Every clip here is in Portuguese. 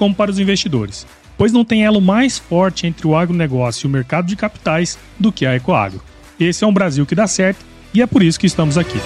como para os investidores, pois não tem elo mais forte entre o agronegócio e o mercado de capitais do que a Ecoagro. Esse é um Brasil que dá certo e é por isso que estamos aqui.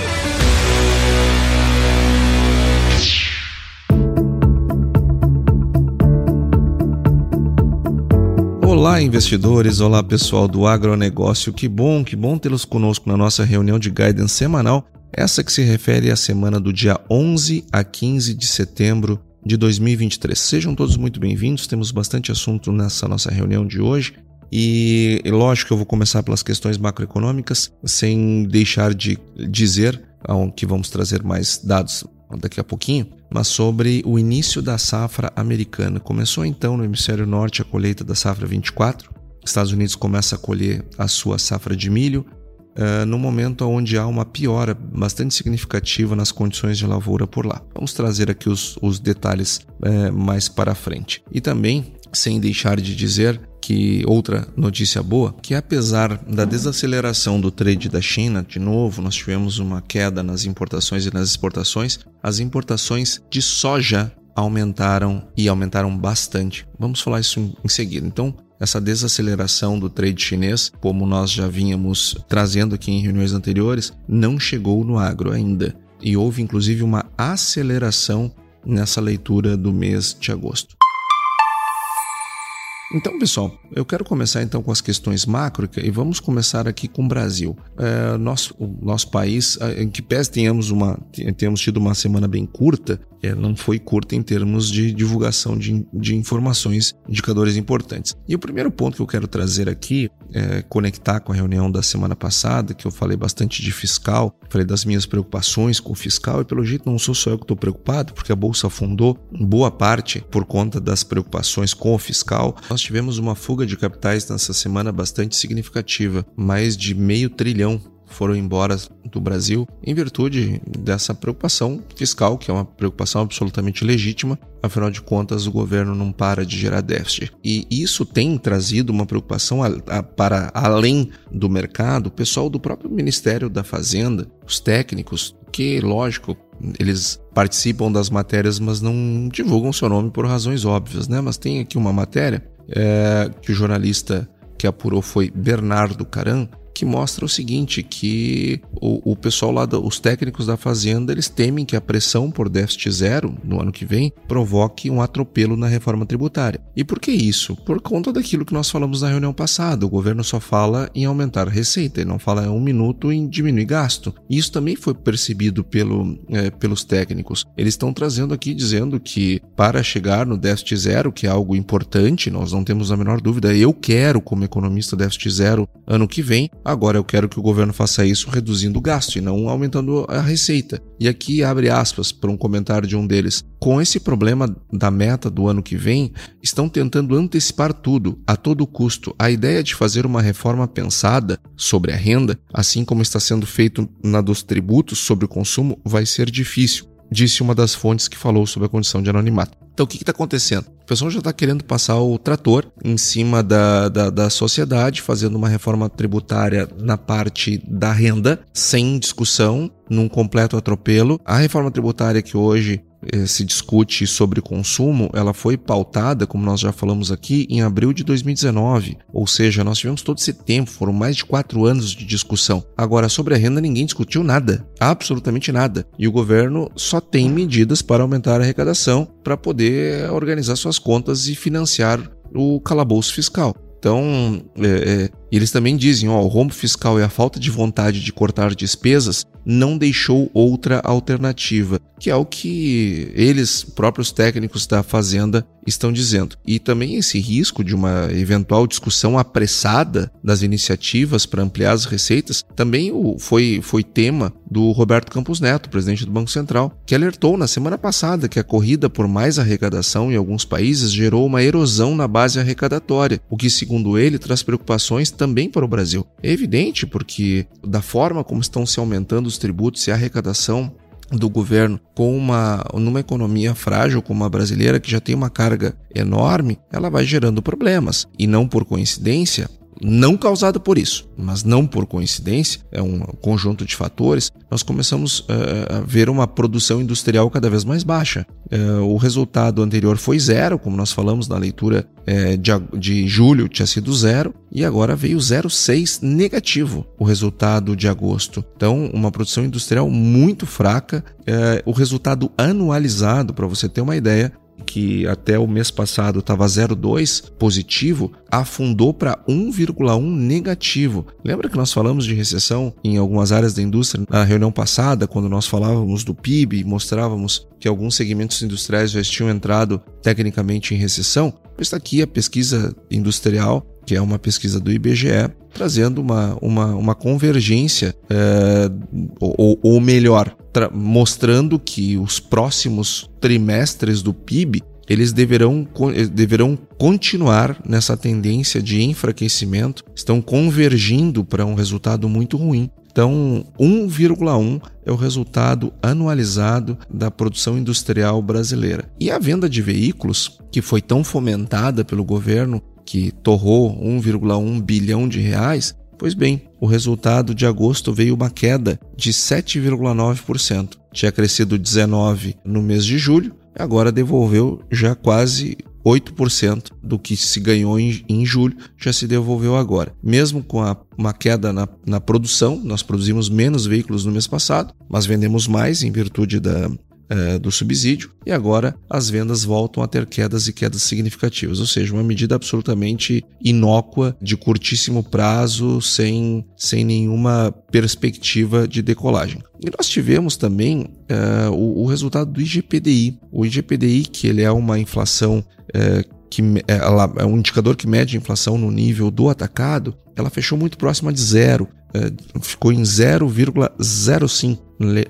Olá, investidores! Olá, pessoal do agronegócio. Que bom, que bom tê-los conosco na nossa reunião de guidance semanal, essa que se refere à semana do dia 11 a 15 de setembro de 2023. Sejam todos muito bem-vindos, temos bastante assunto nessa nossa reunião de hoje. E lógico que eu vou começar pelas questões macroeconômicas, sem deixar de dizer que vamos trazer mais dados daqui a pouquinho, mas sobre o início da safra americana. Começou então no hemisfério norte a colheita da safra 24. Estados Unidos começa a colher a sua safra de milho, uh, no momento onde há uma piora bastante significativa nas condições de lavoura por lá. Vamos trazer aqui os, os detalhes uh, mais para frente. E também, sem deixar de dizer que outra notícia boa, que apesar da desaceleração do trade da China, de novo nós tivemos uma queda nas importações e nas exportações, as importações de soja aumentaram e aumentaram bastante. Vamos falar isso em seguida. Então, essa desaceleração do trade chinês, como nós já vínhamos trazendo aqui em reuniões anteriores, não chegou no agro ainda. E houve inclusive uma aceleração nessa leitura do mês de agosto. Então, pessoal, eu quero começar então com as questões macro e vamos começar aqui com o Brasil. É, nosso, o nosso país, em que pese tenhamos, uma, tenhamos tido uma semana bem curta, é, não foi curta em termos de divulgação de, de informações, indicadores importantes. E o primeiro ponto que eu quero trazer aqui é conectar com a reunião da semana passada, que eu falei bastante de fiscal, falei das minhas preocupações com o fiscal, e pelo jeito não sou só eu que estou preocupado, porque a Bolsa afundou em boa parte por conta das preocupações com o fiscal. Nós tivemos uma fuga de capitais nessa semana bastante significativa, mais de meio trilhão foram embora do Brasil em virtude dessa preocupação fiscal, que é uma preocupação absolutamente legítima, afinal de contas o governo não para de gerar déficit. E isso tem trazido uma preocupação a, a, para além do mercado, o pessoal do próprio Ministério da Fazenda, os técnicos, que, lógico, eles participam das matérias, mas não divulgam seu nome por razões óbvias, né? Mas tem aqui uma matéria é, que o jornalista que apurou foi Bernardo Caran, que mostra o seguinte, que o, o pessoal lá, do, os técnicos da fazenda, eles temem que a pressão por déficit zero no ano que vem provoque um atropelo na reforma tributária. E por que isso? Por conta daquilo que nós falamos na reunião passada. O governo só fala em aumentar receita, ele não fala um minuto em diminuir gasto. Isso também foi percebido pelo, é, pelos técnicos. Eles estão trazendo aqui dizendo que para chegar no déficit zero, que é algo importante, nós não temos a menor dúvida, eu quero, como economista, déficit zero ano que vem, Agora eu quero que o governo faça isso reduzindo o gasto e não aumentando a receita. E aqui abre aspas para um comentário de um deles. Com esse problema da meta do ano que vem, estão tentando antecipar tudo, a todo custo. A ideia de fazer uma reforma pensada sobre a renda, assim como está sendo feito na dos tributos sobre o consumo, vai ser difícil disse uma das fontes que falou sobre a condição de anonimato. Então, o que está acontecendo? O pessoal já está querendo passar o trator em cima da, da, da, sociedade, fazendo uma reforma tributária na parte da renda, sem discussão, num completo atropelo. A reforma tributária que hoje se discute sobre consumo, ela foi pautada, como nós já falamos aqui, em abril de 2019. Ou seja, nós tivemos todo esse tempo, foram mais de quatro anos de discussão. Agora, sobre a renda, ninguém discutiu nada, absolutamente nada. E o governo só tem medidas para aumentar a arrecadação para poder organizar suas contas e financiar o calabouço fiscal. Então, é, é, E eles também dizem, ó, o rombo fiscal e a falta de vontade de cortar despesas não deixou outra alternativa, que é o que eles, próprios técnicos da Fazenda, estão dizendo. E também esse risco de uma eventual discussão apressada das iniciativas para ampliar as receitas também foi, foi tema do Roberto Campos Neto, presidente do Banco Central, que alertou na semana passada que a corrida por mais arrecadação em alguns países gerou uma erosão na base arrecadatória, o que, segundo ele, traz preocupações também para o Brasil. É evidente porque, da forma como estão se aumentando os tributos e a arrecadação do governo com uma numa economia frágil como a brasileira que já tem uma carga enorme, ela vai gerando problemas e não por coincidência, não causado por isso, mas não por coincidência, é um conjunto de fatores, nós começamos uh, a ver uma produção industrial cada vez mais baixa. Uh, o resultado anterior foi zero, como nós falamos na leitura uh, de, de julho, tinha sido zero, e agora veio 0,6 negativo o resultado de agosto. Então, uma produção industrial muito fraca. o resultado anualizado, para você ter uma ideia, que até o mês passado estava 0,2 positivo, afundou para 1,1 negativo. Lembra que nós falamos de recessão em algumas áreas da indústria na reunião passada, quando nós falávamos do PIB e mostrávamos que alguns segmentos industriais já tinham entrado tecnicamente em recessão? Está aqui a pesquisa industrial, que é uma pesquisa do IBGE, trazendo uma, uma, uma convergência, é, ou, ou melhor, mostrando que os próximos trimestres do PIB eles deverão, deverão continuar nessa tendência de enfraquecimento, estão convergindo para um resultado muito ruim. Então, 1,1 é o resultado anualizado da produção industrial brasileira. E a venda de veículos, que foi tão fomentada pelo governo, que torrou 1,1 bilhão de reais, Pois bem, o resultado de agosto veio uma queda de 7,9%. Tinha crescido 19% no mês de julho, agora devolveu já quase 8% do que se ganhou em, em, julho já se devolveu agora. Mesmo com a, uma queda na, na produção, nós produzimos menos veículos no mês passado, mas vendemos mais em virtude da, é, do subsídio e agora as vendas voltam a ter quedas e quedas significativas, ou seja, uma medida absolutamente inócua, de curtíssimo prazo, sem, sem nenhuma perspectiva de decolagem. E nós tivemos também é, o, o, resultado do IGPDI. O IGPDI, que ele é uma inflação é, que ela é um indicador que mede a inflação no nível do atacado, ela fechou muito próxima de zero, é, ficou em 0,05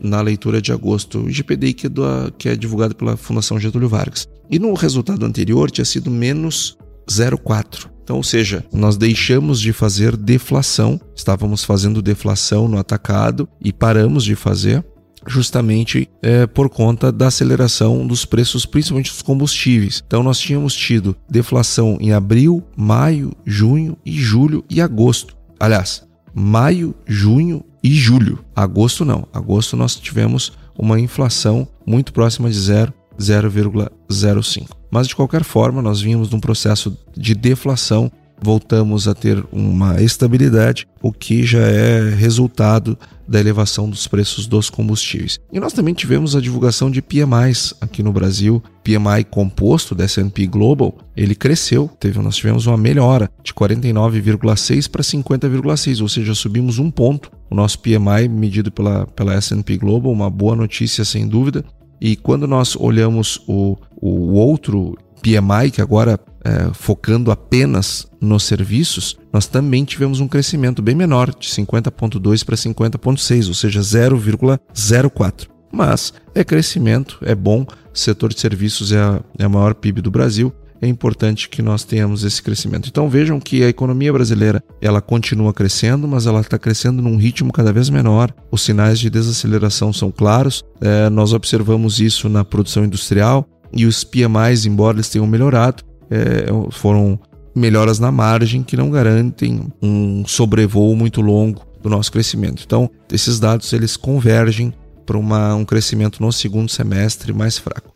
na leitura de agosto, o IGPDI que é, do, que é divulgado pela Fundação Getúlio Vargas. E no resultado anterior tinha sido menos 0,4. Então, ou seja, nós deixamos de fazer deflação, estávamos fazendo deflação no atacado e paramos de fazer justamente é, por conta da aceleração dos preços, principalmente dos combustíveis. Então, nós tínhamos tido deflação em abril, maio, junho e julho e agosto. Aliás, maio, junho e julho. Agosto não. Agosto nós tivemos uma inflação muito próxima de zero, 0,05. Mas de qualquer forma, nós vínhamos num processo de deflação, voltamos a ter uma estabilidade, o que já é resultado da elevação dos preços dos combustíveis. E nós também tivemos a divulgação de PMIs aqui no Brasil, PMI composto da S&P Global, ele cresceu, teve, nós tivemos uma melhora de 49,6 para 50,6, ou seja, subimos um ponto. O nosso PMI medido pela, pela S&P Global, uma boa notícia sem dúvida. E quando nós olhamos o, o outro PMI, que agora é, focando apenas nos serviços, nós também tivemos um crescimento bem menor, de 50,2 para 50,6, ou seja, 0,04. Mas é crescimento, é bom, o setor de serviços é a, é a maior PIB do Brasil, é importante que nós tenhamos esse crescimento. Então vejam que a economia brasileira ela continua crescendo, mas ela está crescendo num ritmo cada vez menor. Os sinais de desaceleração são claros. É, nós observamos isso na produção industrial e os PMIs, embora eles tenham melhorado, é, foram melhoras na margem que não garantem um sobrevoo muito longo do nosso crescimento. Então, esses dados eles convergem para um crescimento no segundo semestre mais fraco.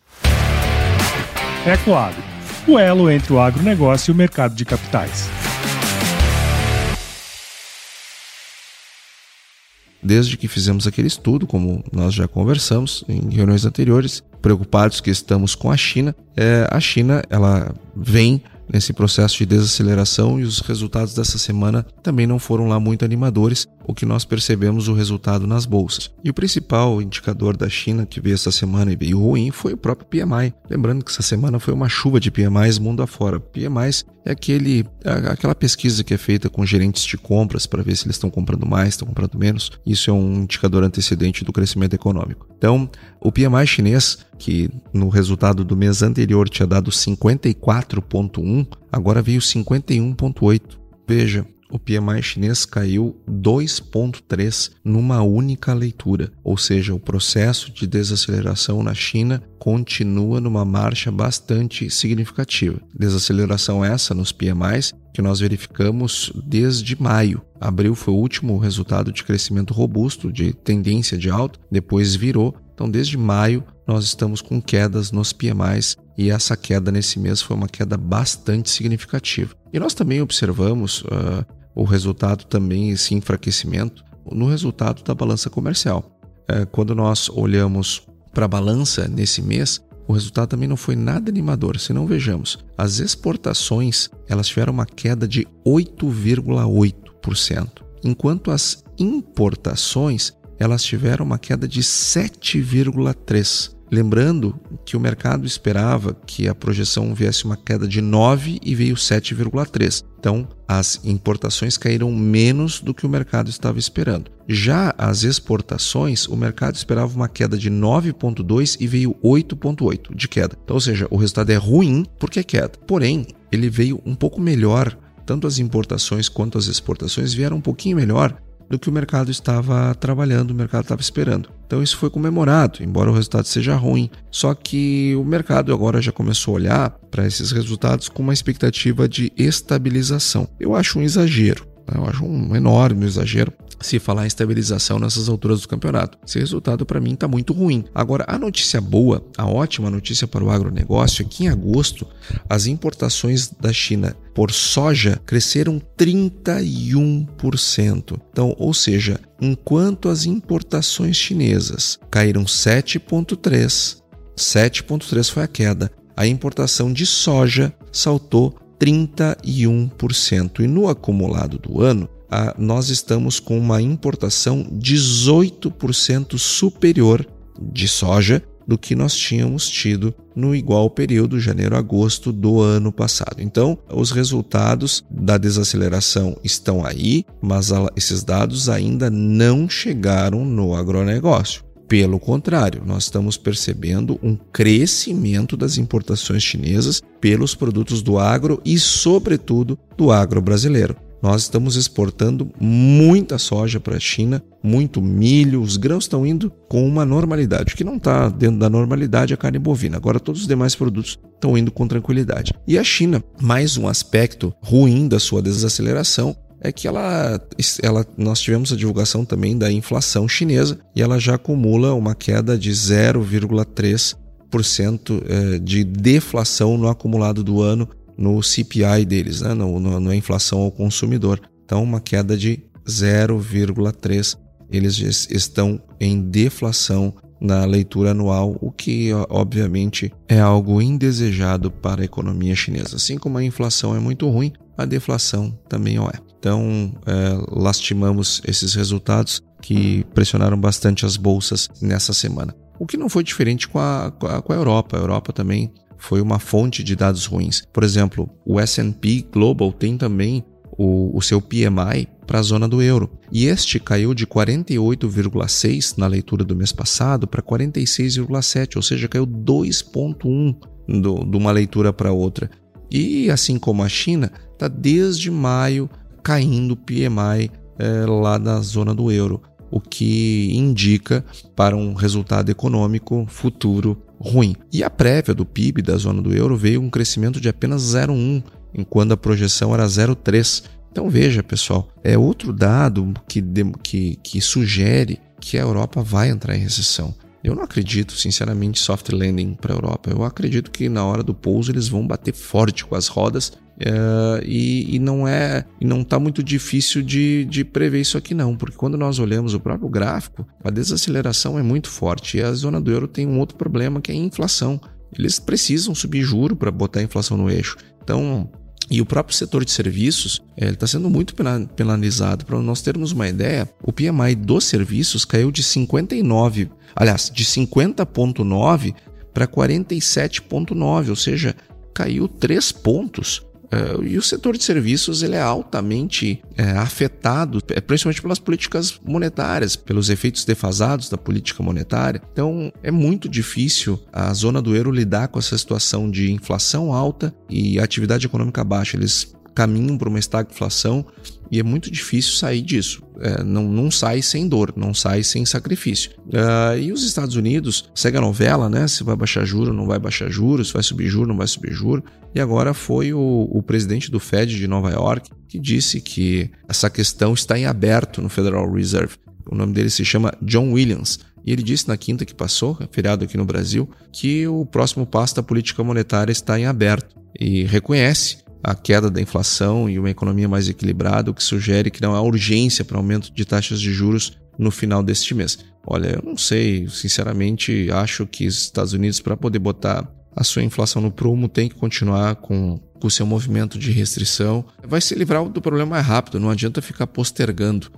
Ecoagro, o elo entre o agronegócio e o mercado de capitais. Desde que fizemos aquele estudo, como nós já conversamos em reuniões anteriores, preocupados que estamos com a China, é, a China ela vem nesse processo de desaceleração e os resultados dessa semana também não foram lá muito animadores, o que nós percebemos o resultado nas bolsas. E o principal indicador da China que veio essa semana e veio ruim foi o próprio PMI. Lembrando que essa semana foi uma chuva de PMIs mundo afora. PMIs é aquele, aquela pesquisa que é feita com gerentes de compras para ver se eles estão comprando mais, estão comprando menos. Isso é um indicador antecedente do crescimento econômico. Então, o PMI chinês, que no resultado do mês anterior tinha dado 54,1, agora veio 51,8. Veja, o PMI chinês caiu 2,3 numa única leitura, ou seja, o processo de desaceleração na China continua numa marcha bastante significativa. Desaceleração essa nos PMIs que nós verificamos desde maio. Abril foi o último resultado de crescimento robusto, de tendência de alta, depois virou. Então, desde maio, nós estamos com quedas nos PMIs e essa queda nesse mês foi uma queda bastante significativa. E nós também observamos uh, o resultado também, esse enfraquecimento, no resultado da balança comercial. É, quando nós olhamos para a balança nesse mês, o resultado também não foi nada animador. Se não vejamos, as exportações elas tiveram uma queda de 8,8%, enquanto as importações elas tiveram uma queda de 7,3%. Lembrando que o mercado esperava que a projeção viesse uma queda de 9 e veio 7,3. Então, as importações caíram menos do que o mercado estava esperando. Já as exportações, o mercado esperava uma queda de 9,2 e veio 8,8 de queda. Então, ou seja, o resultado é ruim porque é queda. Porém, ele veio um pouco melhor. Tanto as importações quanto as exportações vieram um pouquinho melhor do que o mercado estava trabalhando, o mercado estava esperando. Então isso foi comemorado, embora o resultado seja ruim. Só que o mercado agora já começou a olhar para esses resultados com uma expectativa de estabilização. Eu acho um exagero. Né? Eu acho um enorme exagero se falar em estabilização nessas alturas do campeonato. Esse resultado para mim está muito ruim. Agora, a notícia boa, a ótima notícia para o agronegócio é que em agosto as importações da China por soja cresceram 31%. Então, ou seja, enquanto as importações chinesas caíram 7,3%, 7,3% foi a queda, a importação de soja saltou 31%. E no acumulado do ano, a, nós estamos com uma importação 18% superior de soja do que nós tínhamos tido no igual período, janeiro-agosto do ano passado. Então, os resultados da desaceleração estão aí, mas esses dados ainda não chegaram no agronegócio. Pelo contrário, nós estamos percebendo um crescimento das importações chinesas pelos produtos do agro e, sobretudo, do agro brasileiro. Nós estamos exportando muita soja para a China, muito milho, os grãos estão indo com uma normalidade. O que não está dentro da normalidade é a carne bovina. Agora todos os demais produtos estão indo com tranquilidade. E a China, mais um aspecto ruim da sua desaceleração é que ela, ela, nós tivemos a divulgação também da inflação chinesa e ela já acumula uma queda de 0,3% eh, de deflação no acumulado do ano no CPI deles, né? no, no, na inflação ao consumidor. Então, uma queda de 0,3%. Eles estão em deflação na leitura anual, o que obviamente é algo indesejado para a economia chinesa. Assim como a inflação é muito ruim, a deflação também é. Então, é, lastimamos esses resultados que pressionaram bastante as bolsas nessa semana. O que não foi diferente com a, com a Europa. A Europa também foi uma fonte de dados ruins. Por exemplo, o S&P Global tem também o, o seu PMI para a zona do euro. E este caiu de 48,6 na leitura do mês passado para 46,7, ou seja, caiu 2,1 de uma leitura para outra. E assim como a China, está desde maio caindo o PMI é, lá na zona do euro, o que indica para um resultado econômico futuro ruim. E a prévia do PIB da zona do euro veio um crescimento de apenas 0,1, enquanto a projeção era 0,3. Então veja, pessoal, é outro dado que, que, que sugere que a Europa vai entrar em recessão. Eu não acredito, sinceramente, soft landing para a Europa. Eu acredito que na hora do pouso eles vão bater forte com as rodas Uh, e, e, não é e não está muito difícil de, de prever isso aqui não, porque quando nós olhamos o próprio gráfico, a desaceleração é muito forte e a zona do euro tem um outro problema que é a inflação. Eles precisam subir juro para botar a inflação no eixo. Então, E o próprio setor de serviços está sendo muito penalizado. Para nós termos uma ideia, o PMI dos serviços caiu de 59, aliás, de 50,9 para 47,9, ou seja, caiu 3 pontos Uh, e o setor de serviços ele é altamente é, afetado, é, principalmente pelas políticas monetárias, pelos efeitos defasados da política monetária. Então é muito difícil a zona do euro lidar com essa situação de inflação alta e atividade econômica baixa. Eles caminham para uma estagflação e é muito difícil sair disso. É, não, não sai sem dor, não sai sem sacrifício. Uh, e os Estados Unidos segue a novela, né? Se vai baixar juros, não vai baixar juros, se vai subir juros, não vai subir juros. E agora foi o, o presidente do Fed de Nova York que disse que essa questão está em aberto no Federal Reserve. O nome dele se chama John Williams. E ele disse na quinta que passou, feriado aqui no Brasil, que o próximo passo da política monetária está em aberto e reconhece a queda da inflação e uma economia mais equilibrada, o que sugere que não há urgência para aumento de taxas de juros no final deste mês. Olha, eu não sei, sinceramente, acho que os Estados Unidos, para poder botar a sua inflação no prumo, tem que continuar com o seu movimento de restrição. Vai se livrar do problema mais rápido, não adianta ficar postergando.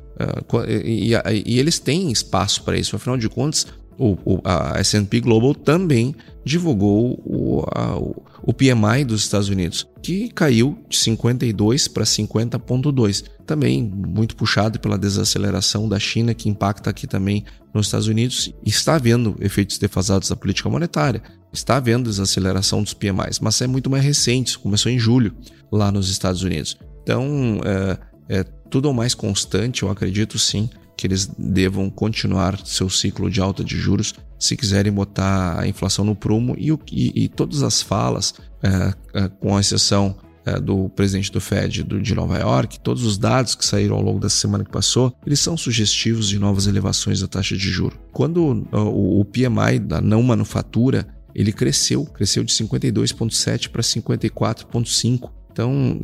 E, e, eles têm espaço para isso, afinal de contas, o, o, a S&P Global também divulgou o, a, o PMI dos Estados Unidos, que caiu de 52 para 50,2. Também muito puxado pela desaceleração da China, que impacta aqui também nos Estados Unidos. Está havendo efeitos defasados da política monetária, está havendo desaceleração dos PMIs, mas é muito mais recente, começou em julho lá nos Estados Unidos. Então, é, é tudo mais constante, eu acredito sim que eles devam continuar seu ciclo de alta de juros se quiserem botar a inflação no prumo e, e, e todas as falas, é, é, com exceção é, do presidente do Fed do, de Nova York, todos os dados que saíram ao longo dessa semana que passou, eles são sugestivos de novas elevações da taxa de juro. Quando o, o PMI da não manufatura ele cresceu, cresceu de 52,7 para 54,5. Então,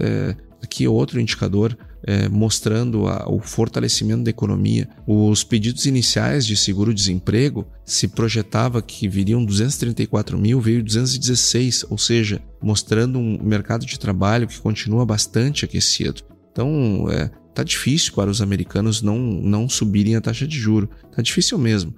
aqui é outro indicador é, mostrando a, o fortalecimento da economia. Os pedidos iniciais de seguro-desemprego se projetava que viriam 234 mil, veio 216, ou seja, mostrando um mercado de trabalho que continua bastante aquecido. Então, é, tá difícil para os americanos não, não subirem a taxa de juro. Tá difícil mesmo.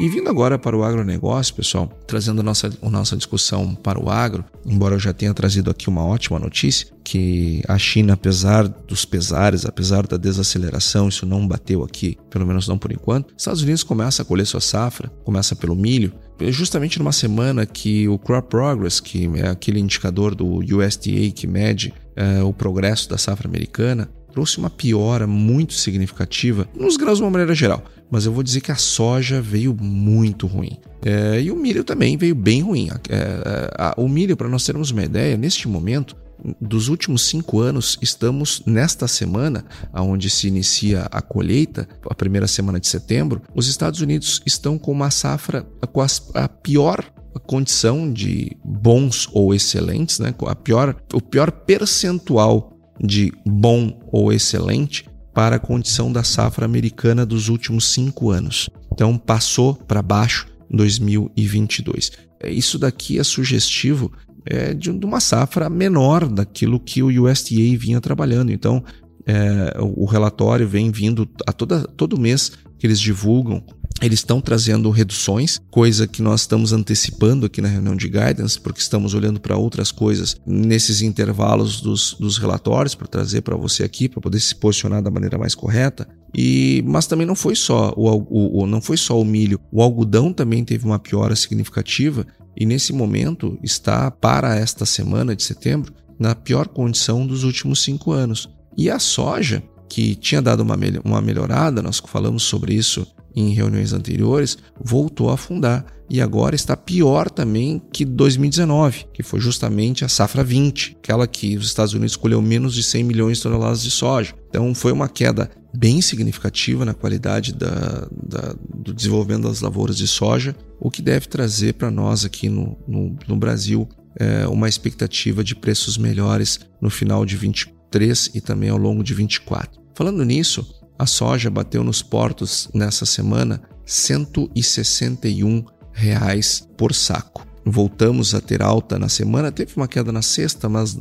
E vindo agora para o agronegócio, pessoal, trazendo a nossa, a nossa discussão para o agro, embora eu já tenha trazido aqui uma ótima notícia, que a China, apesar dos pesares, apesar da desaceleração, isso não bateu aqui, pelo menos não por enquanto, Estados Unidos começa a colher sua safra, começa pelo milho, justamente numa semana que o Crop Progress, que é aquele indicador do USDA que mede é, o progresso da safra americana, trouxe uma piora muito significativa nos grãos de uma maneira geral mas eu vou dizer que a soja veio muito ruim. É, e o milho também veio bem ruim. É, é o milho, para nós termos uma ideia, neste momento, dos últimos cinco anos, estamos nesta semana, onde se inicia a colheita, a primeira semana de setembro, os Estados Unidos estão com uma safra com as, a pior condição de bons ou excelentes, né? a pior, o pior percentual de bom ou excelente para a condição da safra americana dos últimos cinco anos. Então passou para baixo em 2022. É, isso daqui é sugestivo é, de uma safra menor daquilo que o USDA vinha trabalhando. Então é, o relatório vem vindo a toda, todo mês que eles divulgam eles estão trazendo reduções, coisa que nós estamos antecipando aqui na reunião de guidance, porque estamos olhando para outras coisas nesses intervalos dos, dos relatórios para trazer para você aqui, para poder se posicionar da maneira mais correta. E, mas também não foi só o, o, o, não foi só o milho, o algodão também teve uma piora significativa e nesse momento está para esta semana de setembro na pior condição dos últimos cinco anos. E a soja, que tinha dado uma, uma melhorada, nós falamos sobre isso em reuniões anteriores, voltou a afundar e agora está pior também que 2019, que foi justamente a safra 20, aquela que os Estados Unidos colheu menos de 100 milhões de toneladas de soja. Então foi uma queda bem significativa na qualidade da, da, do desenvolvimento das lavouras de soja, o que deve trazer para nós aqui no, no, no Brasil é, uma expectativa de preços melhores no final de 23 e também ao longo de 24. Falando nisso, a soja bateu nos portos nessa semana 161 reais por saco. voltamos a ter alta na semana. Teve uma queda na sexta, mas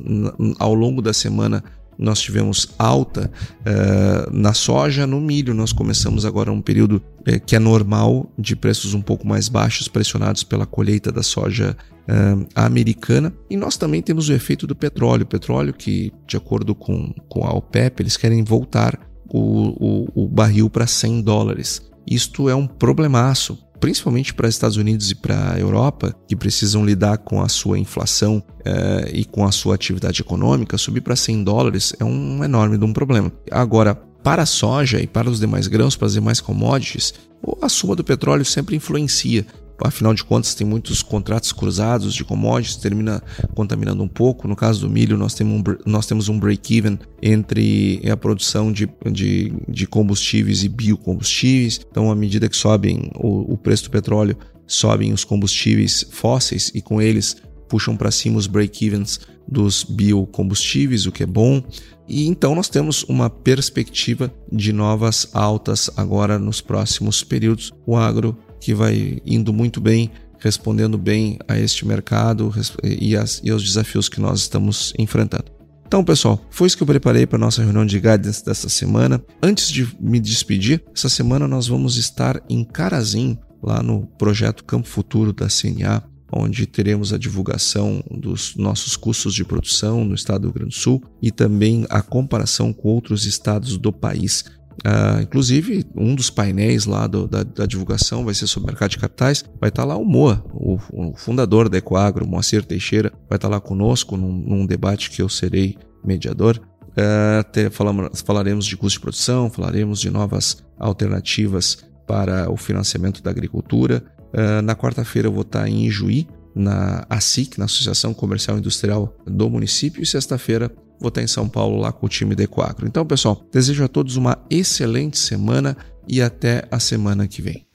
ao longo da semana nós tivemos alta uh, na soja, no milho. Nós começamos agora um período uh, que é normal de preços um pouco mais baixos, pressionados pela colheita da soja uh, americana. E nós também temos o efeito do petróleo. O petróleo que, de acordo com, com a OPEP, eles querem voltar o, o, o barril para 100 dólares. Isto é um problemaço, principalmente para Estados Unidos e para a Europa, que precisam lidar com a sua inflação eh, e com a sua atividade econômica, subir para 100 dólares é um enorme um problema. Agora, para a soja e para os demais grãos, para as demais commodities, a suma do petróleo sempre influencia. Afinal de contas, tem muitos contratos cruzados de commodities, termina contaminando um pouco. No caso do milho, nós temos um, nós temos um break-even entre a produção de, de, de, combustíveis e biocombustíveis. Então, à medida que sobem o, o preço do petróleo, sobem os combustíveis fósseis e com eles puxam para cima os break-evens dos biocombustíveis, o que é bom. E então nós temos uma perspectiva de novas altas agora nos próximos períodos. O agro que vai indo muito bem, respondendo bem a este mercado e, as, e aos desafios que nós estamos enfrentando. Então, pessoal, foi isso que eu preparei para a nossa reunião de guidance dessa semana. Antes de me despedir, essa semana nós vamos estar em Carazinho, lá no projeto Campo Futuro da CNA, onde teremos a divulgação dos nossos custos de produção no estado do Rio Grande do Sul e também a comparação com outros estados do país Uh, inclusive, um dos painéis lá do, da, da, divulgação vai ser sobre mercado de capitais. Vai estar tá lá o Moa, o, o fundador da Ecoagro, Moacir Teixeira, vai estar tá lá conosco num, num, debate que eu serei mediador. Uh, ter, falamos, falaremos de custo de produção, falaremos de novas alternativas para o financiamento da agricultura. Uh, na quarta-feira eu vou estar tá em Ijuí, na ASIC, na Associação Comercial Industrial do município, e sexta-feira vou estar em São Paulo lá com o time da Equagro. Então, pessoal, desejo a todos uma excelente semana e até a semana que vem.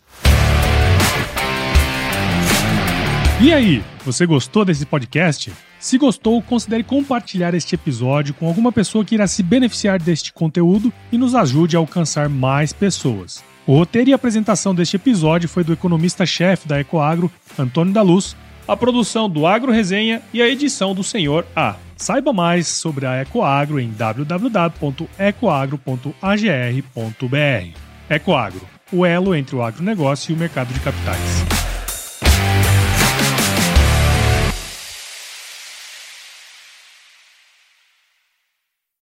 E aí, você gostou desse podcast? Se gostou, considere compartilhar este episódio com alguma pessoa que irá se beneficiar deste conteúdo e nos ajude a alcançar mais pessoas. O roteiro e apresentação deste episódio foi do economista-chefe da Ecoagro, Antônio da Luz, a produção do Agro Resenha e a edição do Senhor A. Saiba mais sobre a Ecoagro em www.ecoagro.agr.br. Ecoagro, o elo entre o agronegócio e o mercado de capitais.